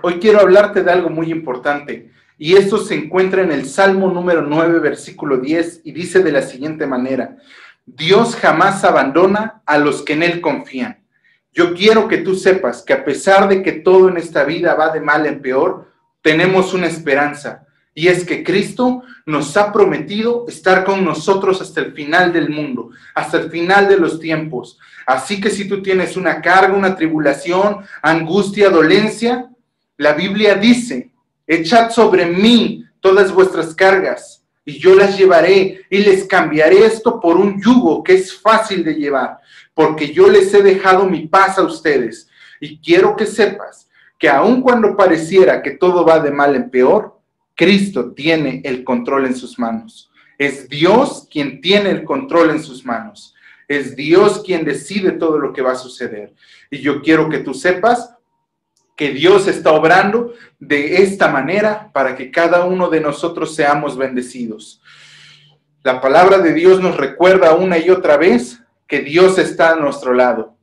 Hoy quiero hablarte de algo muy importante y esto se encuentra en el Salmo número 9, versículo 10 y dice de la siguiente manera, Dios jamás abandona a los que en Él confían. Yo quiero que tú sepas que a pesar de que todo en esta vida va de mal en peor, tenemos una esperanza y es que Cristo nos ha prometido estar con nosotros hasta el final del mundo, hasta el final de los tiempos. Así que si tú tienes una carga, una tribulación, angustia, dolencia, la Biblia dice, echad sobre mí todas vuestras cargas y yo las llevaré y les cambiaré esto por un yugo que es fácil de llevar, porque yo les he dejado mi paz a ustedes. Y quiero que sepas que aun cuando pareciera que todo va de mal en peor, Cristo tiene el control en sus manos. Es Dios quien tiene el control en sus manos. Es Dios quien decide todo lo que va a suceder. Y yo quiero que tú sepas que Dios está obrando de esta manera para que cada uno de nosotros seamos bendecidos. La palabra de Dios nos recuerda una y otra vez que Dios está a nuestro lado.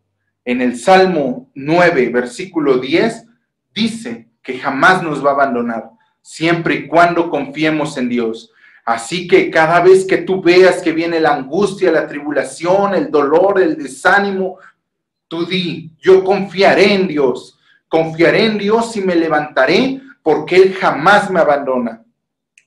En el Salmo 9, versículo 10, dice que jamás nos va a abandonar, siempre y cuando confiemos en Dios. Así que cada vez que tú veas que viene la angustia, la tribulación, el dolor, el desánimo, tú di, yo confiaré en Dios Confiaré en Dios y me levantaré porque Él jamás me abandona.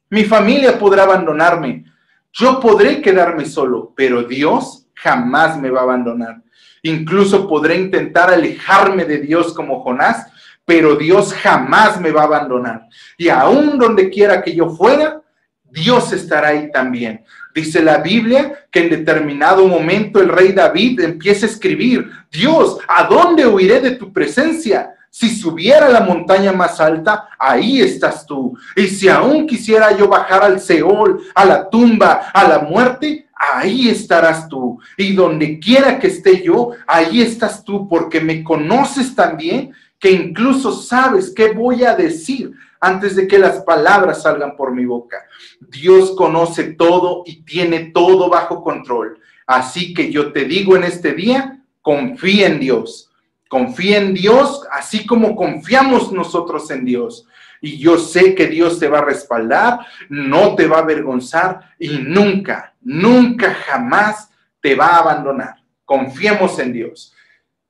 Mi familia podrá abandonarme. Yo podré quedarme solo, pero Dios jamás me va a abandonar. Incluso podré intentar alejarme de Dios como Jonás, pero Dios jamás me va a abandonar. Y aún donde quiera que yo fuera, Dios estará ahí también. Dice la Biblia que en determinado momento el rey David empieza a escribir, Dios, ¿a dónde huiré de tu presencia? Si subiera la montaña más alta, ahí estás tú. Y si aún quisiera yo bajar al Seol, a la tumba, a la muerte, ahí estarás tú. Y donde quiera que esté yo, ahí estás tú, porque me conoces también, que incluso sabes qué voy a decir antes de que las palabras salgan por mi boca. Dios conoce todo y tiene todo bajo control. Así que yo te digo en este día, confía en Dios Confía en Dios, así como confiamos nosotros en Dios. Y yo sé que Dios te va a respaldar, no te va a avergonzar y nunca, nunca, jamás te va a abandonar. Confiemos en Dios.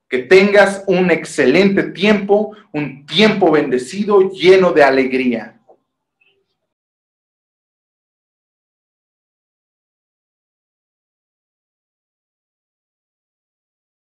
Que tengas un excelente tiempo, un tiempo bendecido, lleno de alegría.